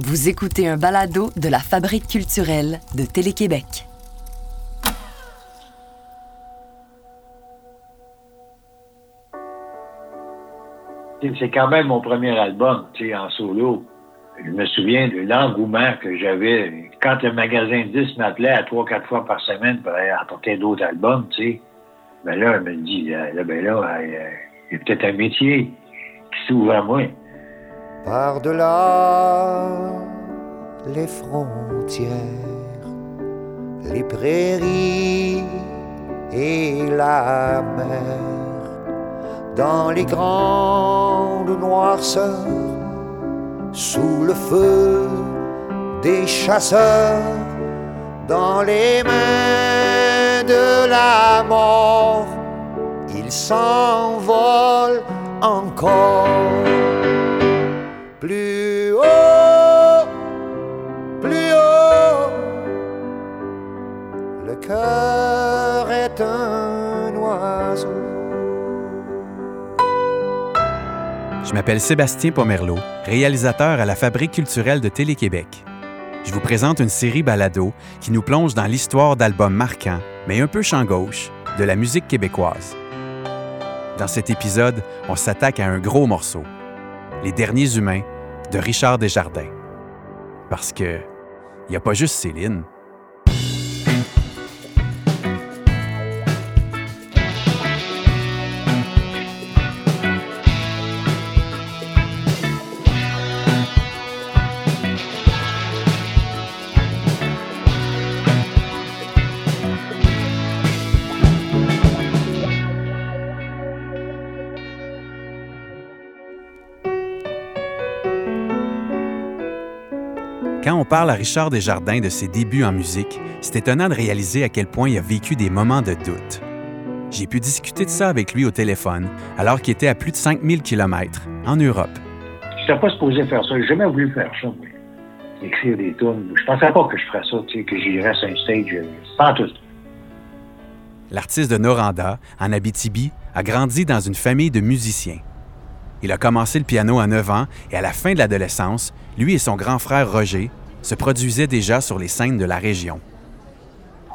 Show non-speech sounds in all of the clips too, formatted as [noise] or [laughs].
Vous écoutez un balado de la Fabrique culturelle de Télé-Québec. C'est quand même mon premier album, tu en solo. Je me souviens de l'engouement que j'avais quand le magasin 10 m'appelait à trois, quatre fois par semaine pour apporter d'autres albums, tu sais. Ben là, elle me dit, ben là, il y a peut-être un métier qui s'ouvre à moi. Par-delà les frontières, les prairies et la mer, dans les grandes noirceurs, sous le feu des chasseurs, dans les mains de la mort, ils s'envolent encore plus haut, plus haut. Le cœur est un oiseau. Je m'appelle Sébastien Pomerleau, réalisateur à la Fabrique culturelle de Télé-Québec. Je vous présente une série balado qui nous plonge dans l'histoire d'albums marquants, mais un peu champ gauche, de la musique québécoise. Dans cet épisode, on s'attaque à un gros morceau, Les Derniers Humains de Richard Desjardins. Parce que il n'y a pas juste Céline, parle à Richard Desjardins de ses débuts en musique, c'est étonnant de réaliser à quel point il a vécu des moments de doute. J'ai pu discuter de ça avec lui au téléphone, alors qu'il était à plus de 5000 km, en Europe. Je n'étais pas supposé faire ça. J'ai jamais voulu faire ça, moi. Écrire des tunes. Je pensais pas que je ferais ça, tu sais, que j'irais sur un stage. euh, Pas tout. L'artiste de Noranda, en Abitibi, a grandi dans une famille de musiciens. Il a commencé le piano à 9 ans et à la fin de l'adolescence, lui et son grand frère Roger se produisaient déjà sur les scènes de la région.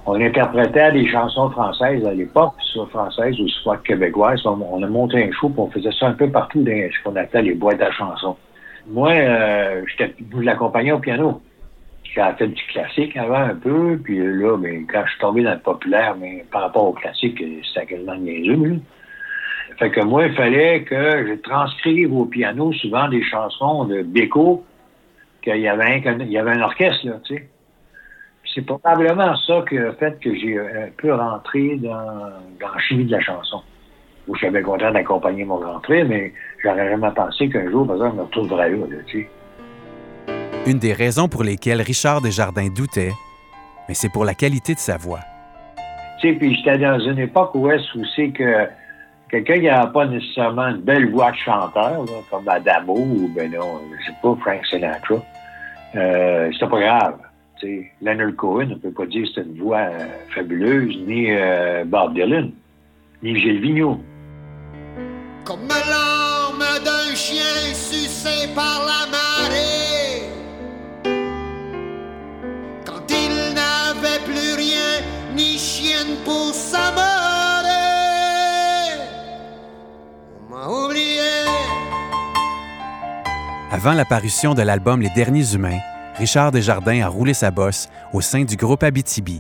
On interprétait des chansons françaises à l'époque, soit françaises ou soit québécoises. On, a monté un show, puis on faisait ça un peu partout dans ce qu'on appelait les boîtes à chansons. Moi, euh, vous l'accompagnais au piano. J'ai fait du classique avant un peu, puis là, mais quand je suis tombé dans le populaire, mais par rapport au classique, c'était quasiment niaiseux. là. Fait que moi, il fallait que je transcrive au piano souvent des chansons de Beko, qu'il y avait un, il y avait un orchestre, là, tu sais. C'est probablement ça qui a fait que j'ai un peu rentré dans, dans la chimie de la chanson. Où je suis bien content d'accompagner mon rentrée, mais j'aurais jamais pensé qu'un jour, par exemple, je me retrouverais là, là, tu sais. Une des raisons pour lesquelles Richard Desjardins doutait, mais c'est pour la qualité de sa voix. Tu sais, puis j'étais dans une époque où est-ce c'est que quelqu'un qui n'avait pas nécessairement une belle voix de chanteur, comme Adamo ou, ben non, je sais pas, Frank Sinatra, euh, c'était pas grave. Tu sais, Leonard Cohen, on peut pas dire que c'était une voix euh, fabuleuse, ni euh, Bob Dylan, ni Gilles Vigneault. Comme l'arme d'un chien sucé par la marée. Avant l'apparition de l'album Les Derniers Humains, Richard Desjardins a roulé sa bosse au sein du groupe Abitibi.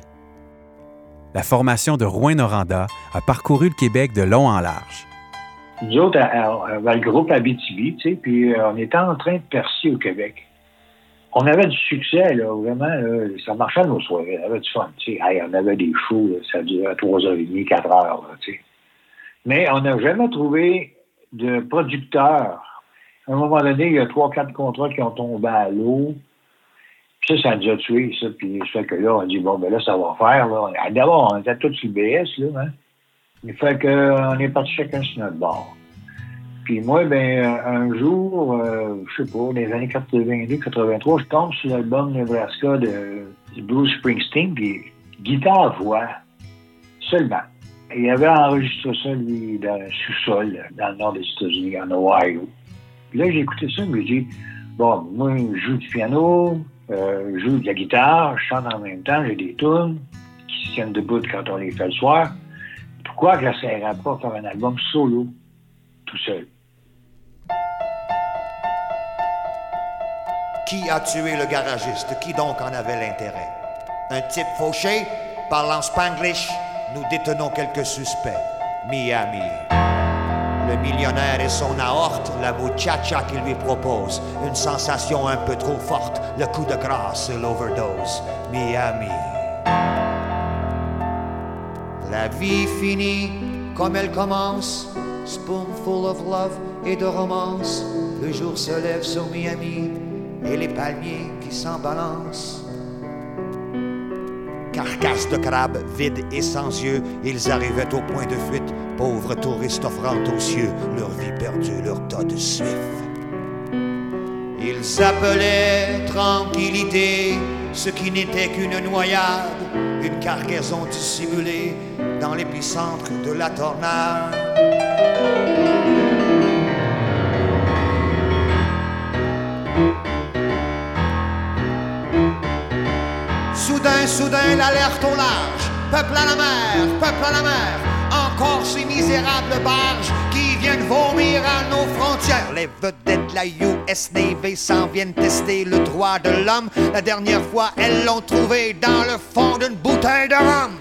La formation de Rouen-Noranda a parcouru le Québec de long en large. Nous autres, le groupe Abitibi, puis euh, on était en train de percer au Québec. On avait du succès, vraiment, ça marchait nos soirées, on avait du fun, on avait des shows, ça durait 3h30, 4 heures, là, tu sais. Mais on n'a jamais trouvé de producteur. À un moment donné, il y a trois, quatre contrats qui ont tombé à l'eau. Ça, ça nous a tués, ça. Puis ça fait que là, on dit, bon, ben là, ça va faire. Ah, D'abord, on était tous sur BS, là, hein. Il fait qu'on est parti chacun sur notre bord. Puis moi, ben, un jour, euh, je sais pas, dans les années 82, 83, je tombe sur l'album Nebraska de, Bruce Springsteen, puis guitare-voix, seulement. Il avait enregistré ça, lui, dans le sous-sol, dans le nord des États-Unis, en Ohio. Puis là, j'ai écouté ça, je me dis, Bon, moi, je joue du piano, euh, je joue de la guitare, je chante en même temps, j'ai des tunes qui se tiennent debout quand on les fait le soir. Pourquoi que j'essaierais pas de faire un album solo, tout seul? Qui a tué le garagiste? Qui donc en avait l'intérêt? Un type fauché, parlant spanglish, nous détenons quelques suspects. Miami. Le millionnaire et son aorte, la muchacha qu'il lui propose. Une sensation un peu trop forte, le coup de grâce et l'overdose. Miami. La vie finit comme elle commence, spoonful of love et de romance. Le jour se lève sur Miami et les palmiers qui s'en balancent. Carcasse de crabe, vide et sans yeux, ils arrivaient au point de fuite, pauvres touristes offrant aux cieux leur vie perdue, leur tas de suif. Ils s'appelaient tranquillité, ce qui n'était qu'une noyade, une cargaison dissimulée dans l'épicentre de la tornade. Soudain, soudain, l'alerte au large. Peuple à la mer, peuple à la mer. Encore ces misérables barges qui viennent vomir à nos frontières. Les vedettes de la US Navy s'en viennent tester le droit de l'homme. La dernière fois, elles l'ont trouvé dans le fond d'une bouteille de rhum.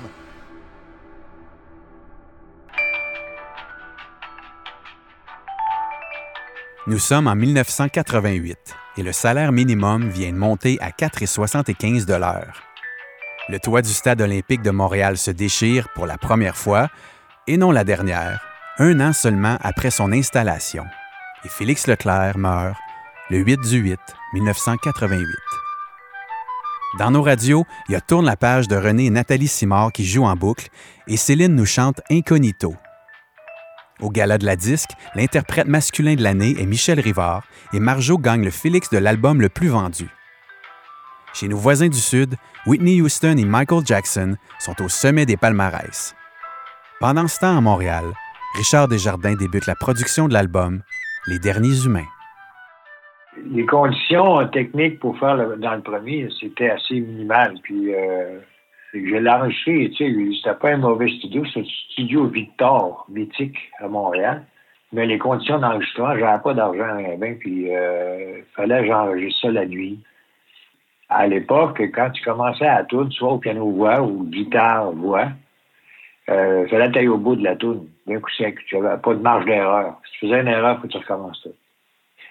Nous sommes en 1988 et le salaire minimum vient de monter à 4,75 de l'heure. Le toit du stade olympique de Montréal se déchire pour la première fois, et non la dernière, un an seulement après son installation. Et Félix Leclerc meurt le 8 du 8 1988. Dans nos radios, il y Tourne la page de René et Nathalie Simard qui jouent en boucle et Céline nous chante Incognito. Au gala de la disque, l'interprète masculin de l'année est Michel Rivard et Marjo gagne le Félix de l'album le plus vendu. Chez nos voisins du Sud, Whitney Houston et Michael Jackson sont au sommet des palmarès. Pendant ce temps à Montréal, Richard Desjardins débute la production de l'album Les Derniers Humains. Les conditions techniques pour faire dans le premier, c'était assez minimal. Puis euh, je l'ai enregistré, tu sais, c'était pas un mauvais studio, c'est un studio Victor, mythique à Montréal. Mais les conditions d'enregistrement, j'avais pas d'argent bien, puis euh, fallait que j'enregistre ça la nuit. À l'époque, quand tu commençais à tourner, soit au piano-voix ou guitare-voix, euh, fallait aller au bout de la tourne, d'un coup sec. Tu n'avais pas de marge d'erreur. Si tu faisais une erreur, faut que tu recommences ça.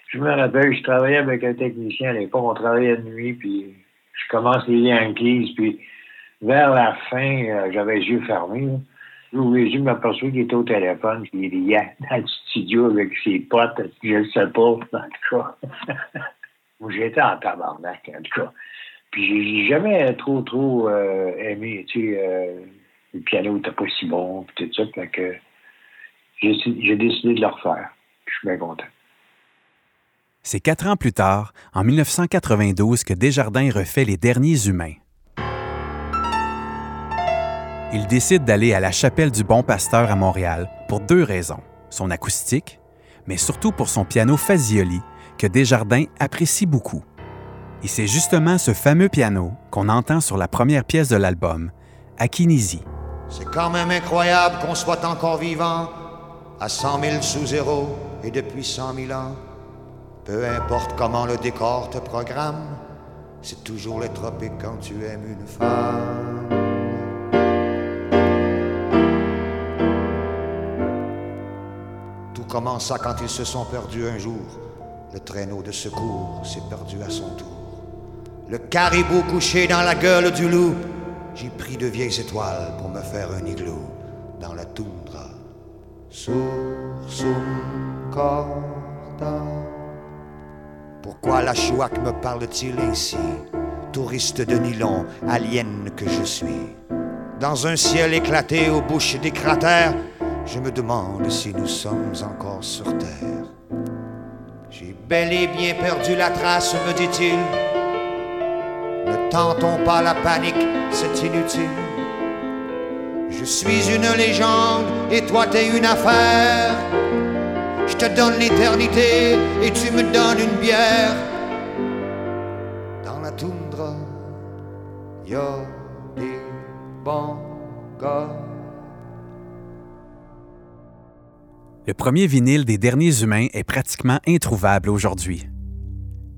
Je me rappelle, je travaillais avec un technicien à l'époque, on travaillait de nuit, puis je commence les Yankees, puis vers la fin, euh, j'avais les yeux fermés. J'ouvre les yeux, m'aperçois qu'il était au téléphone, puis il riait [laughs] dans le studio avec ses potes, je ne sais pas, en tout cas. [laughs] J'étais en tabarnak, en tout cas. Puis j'ai jamais trop, trop euh, aimé, tu sais, euh, le piano n'était pas si bon, puis tout ça, fait j'ai décidé de le refaire. Je suis bien content. C'est quatre ans plus tard, en 1992, que Desjardins refait Les Derniers Humains. Il décide d'aller à la chapelle du Bon Pasteur à Montréal pour deux raisons. Son acoustique, mais surtout pour son piano Fazioli, que Desjardins apprécie beaucoup. Et c'est justement ce fameux piano qu'on entend sur la première pièce de l'album, Akinisi. C'est quand même incroyable qu'on soit encore vivant à 100 000 sous zéro et depuis 100 000 ans. Peu importe comment le décor te programme, c'est toujours les tropiques quand tu aimes une femme. Tout commença quand ils se sont perdus un jour. Le traîneau de secours s'est perdu à son tour. Le caribou couché dans la gueule du loup. J'ai pris de vieilles étoiles pour me faire un igloo dans la toundra. Sursum corda. Pourquoi la chouac me parle-t-il ainsi Touriste de nylon, alien que je suis? Dans un ciel éclaté aux bouches des cratères, je me demande si nous sommes encore sur Terre. J'ai bel et bien perdu la trace, me dit-il. Tentons pas la panique, c'est inutile. Je suis une légende et toi t'es une affaire. Je te donne l'éternité et tu me donnes une bière. Dans la toundra, y des bons gars. Le premier vinyle des derniers humains est pratiquement introuvable aujourd'hui.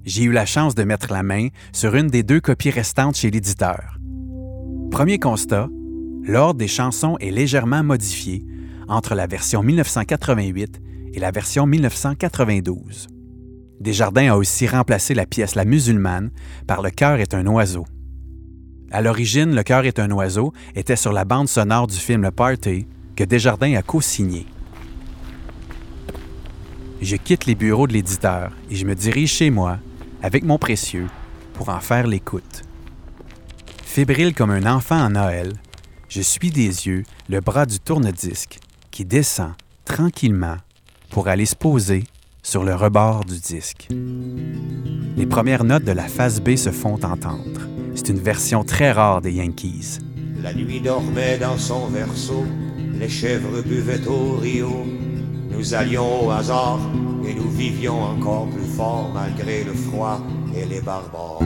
J'ai eu la chance de mettre la main sur une des deux copies restantes chez l'éditeur. Premier constat, l'ordre des chansons est légèrement modifié entre la version 1988 et la version 1992. Desjardins a aussi remplacé la pièce La musulmane par Le cœur est un oiseau. À l'origine, Le cœur est un oiseau était sur la bande sonore du film Le Party que Desjardins a co-signé. Je quitte les bureaux de l'éditeur et je me dirige chez moi avec mon précieux pour en faire l'écoute. Fébrile comme un enfant en Noël, je suis des yeux le bras du tourne-disque qui descend tranquillement pour aller se poser sur le rebord du disque. Les premières notes de la phase B se font entendre. C'est une version très rare des Yankees. La nuit dormait dans son berceau, les chèvres buvaient au rio. Nous allions au hasard et nous vivions encore plus fort malgré le froid et les barbares.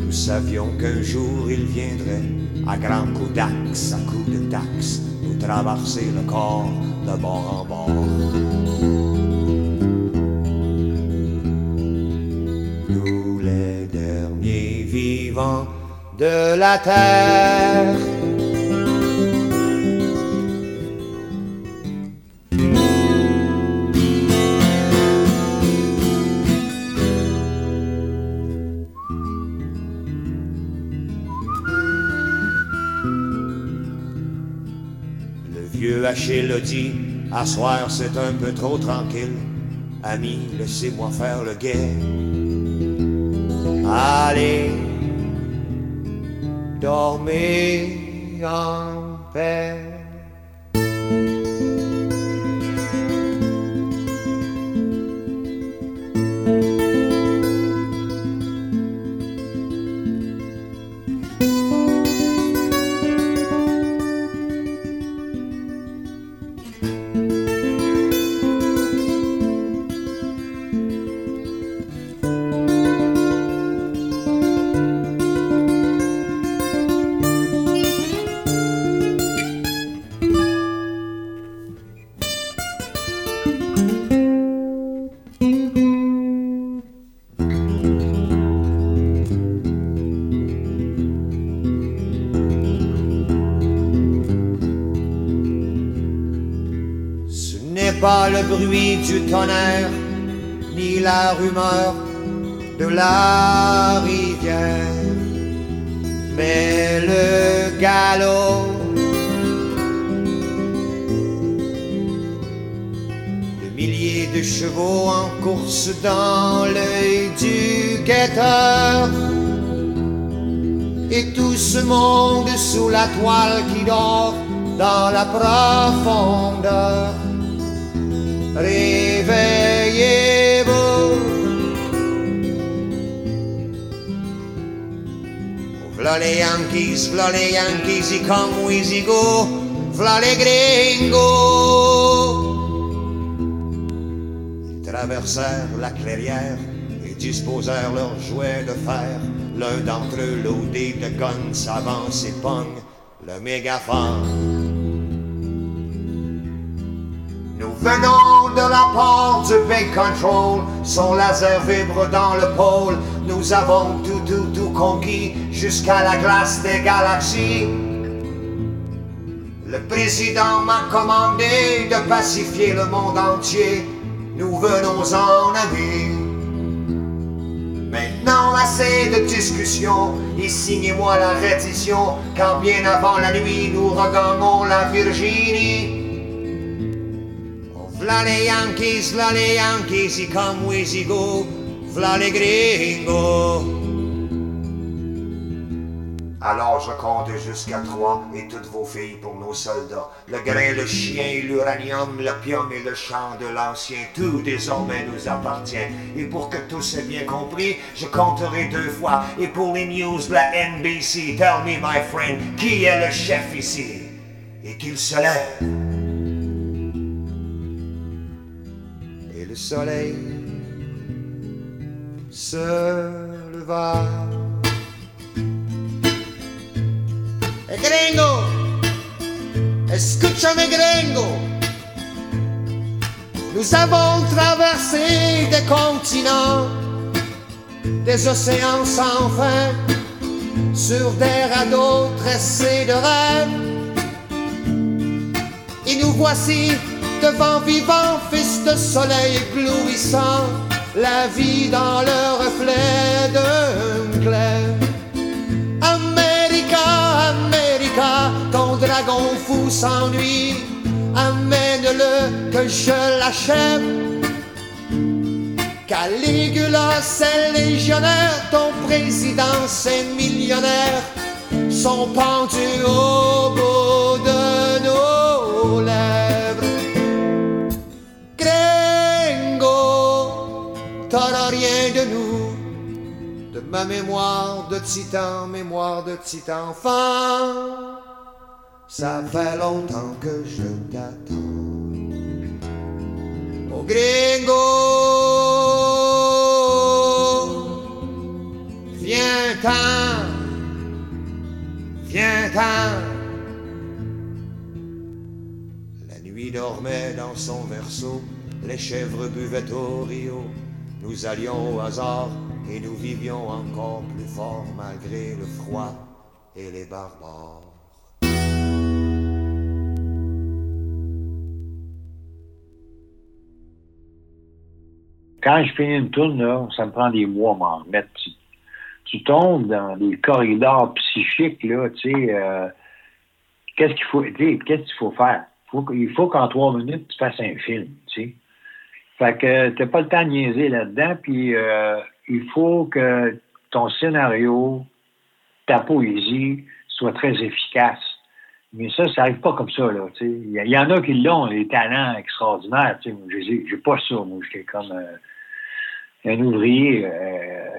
Nous savions qu'un jour il viendrait, à grands coups d'axe, à coups de taxe, nous traverser le corps de bord en bord. De la terre. Le vieux Achille le dit, à c'est un peu trop tranquille. Ami, laissez-moi faire le guet. Allez, dormez en paix. Pas le bruit du tonnerre, ni la rumeur de la rivière, mais le galop de milliers de chevaux en course dans l'œil du guetteur. Et tout ce monde sous la toile qui dort dans la profondeur. V'là les Yankees, v'là les Yankees, ils come go, les gringos. Ils traversèrent la clairière et disposèrent leurs jouets de fer. L'un d'entre eux, loadé de guns, s'avance et pogne le mégaphone. Nous venons de la porte du Big Control, son laser vibre dans le pôle. Nous avons tout, tout conquis jusqu'à la glace des galaxies. Le président m'a commandé de pacifier le monde entier. Nous venons en avis. Maintenant, assez de discussions et signez-moi la reddition quand bien avant la nuit nous regagnons la Virginie. Oh, Yankees, v'là Yankees, ils come ils go, v'là les. Alors je compte jusqu'à trois et toutes vos filles pour nos soldats. Le grain, le chien, l'uranium, l'opium et le chant de l'ancien, tout désormais nous appartient. Et pour que tous aient bien compris, je compterai deux fois. Et pour les news la NBC, tell me my friend, qui est le chef ici? Et qu'il se lève. soleil se leva. Gringo, escúchame gringo, nous avons traversé des continents, des océans sans fin, sur des radeaux tressés de rêves. Et nous voici devant vivant fils de soleil éblouissant, la vie dans le reflet d'un clair. Ton dragon fou s'ennuie, amène-le que je l'achève. Caligula, c'est légionnaire, ton président, c'est millionnaire, sont pendus au bout de nos lèvres. Gringo, t'auras rien de mémoire de titan, mémoire de titan enfant. Ça fait longtemps que je t'attends. Oh gringo, viens-t'en, viens-t'en. La nuit dormait dans son berceau, les chèvres buvaient au rio. Nous allions au hasard et nous vivions encore plus fort malgré le froid et les barbares. Quand je finis une tourne, ça me prend des mois à m'en remettre. Tu, tombes dans des corridors psychiques, là, tu sais. euh, qu'est-ce qu'il faut, qu'est-ce qu'il faut faire? Il faut qu'en trois minutes, tu fasses un film, tu sais. Fait que t'as pas le temps de niaiser là-dedans, puis euh, il faut que ton scénario, ta poésie soit très efficace. Mais ça, ça arrive pas comme ça. Il y, en a qui l'ont, les talents extraordinaires, tu sais. Moi, j'ai- pas ça, moi. J'étais comme euh, un ouvrier euh,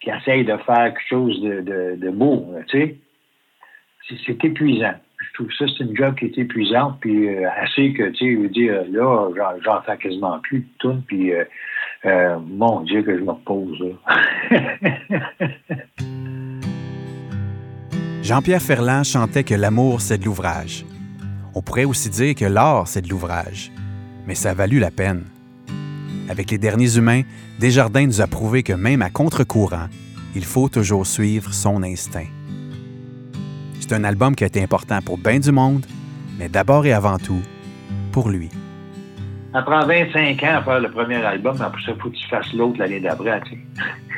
qui essaye de faire quelque chose de, beau. C'est- épuisant. Je trouve ça, c'est une job qui est épuisante, puis euh, assez que, tu sais, je veux dire, là, j'en- j'en fais quasiment plus de tout, puis euh, mon Dieu, que je me repose. [laughs] Jean-Pierre Ferland chantait que l'amour, c'est de l'ouvrage. On pourrait aussi dire que l'art, c'est de l'ouvrage. Mais ça a valu la peine. Avec les derniers humains, Desjardins nous a prouvé que même à contre-courant, il faut toujours suivre son instinct. C'est un album qui a été important pour bien du monde, mais d'abord et avant tout, pour lui. Ça prend 25 ans à faire le premier album, mais après ça, faut que tu fasses l'autre l'année d'après, tu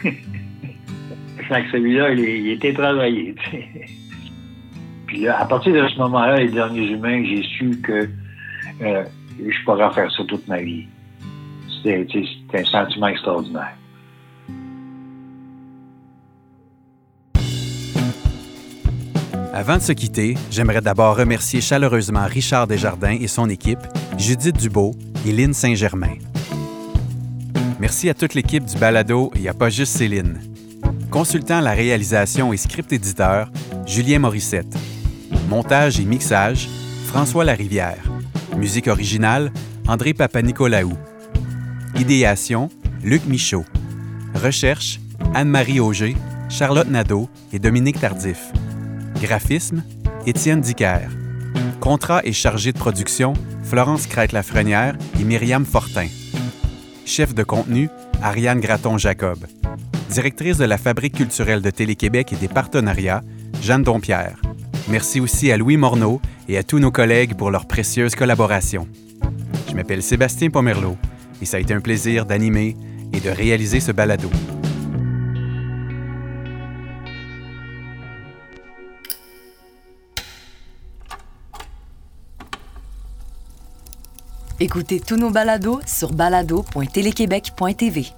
sais. [laughs] que celui-là, il, était travaillé, tu sais. Puis là, à partir de ce moment-là, les derniers humains, j'ai su que euh, je pourrais faire ça toute ma vie. C'était un sentiment extraordinaire. Avant de se quitter, j'aimerais d'abord remercier chaleureusement Richard Desjardins et son équipe, Judith Dubeau et Lynne Saint-Germain. Merci à toute l'équipe du balado n'y a pas juste Céline. Consultant à la réalisation et script éditeur, Julien Morissette. Montage et mixage, François Larivière. Musique originale, André Papanicolaou. Idéation, Luc Michaud. Recherche, Anne-Marie Auger, Charlotte Nadeau et Dominique Tardif. Graphisme, Étienne Dicker. Contrat et chargé de production, Florence Crête-Lafrenière et Myriam Fortin. Chef de contenu, Ariane Graton-Jacob. Directrice de la Fabrique culturelle de Télé-Québec et des partenariats, Jeanne Dompierre. Merci aussi à Louis Morneau et à tous nos collègues pour leur précieuse collaboration. Je m'appelle Sébastien Pomerleau et ça a été un plaisir d'animer et de réaliser ce balado. Écoutez tous nos balados sur balado.téléquébec.tv.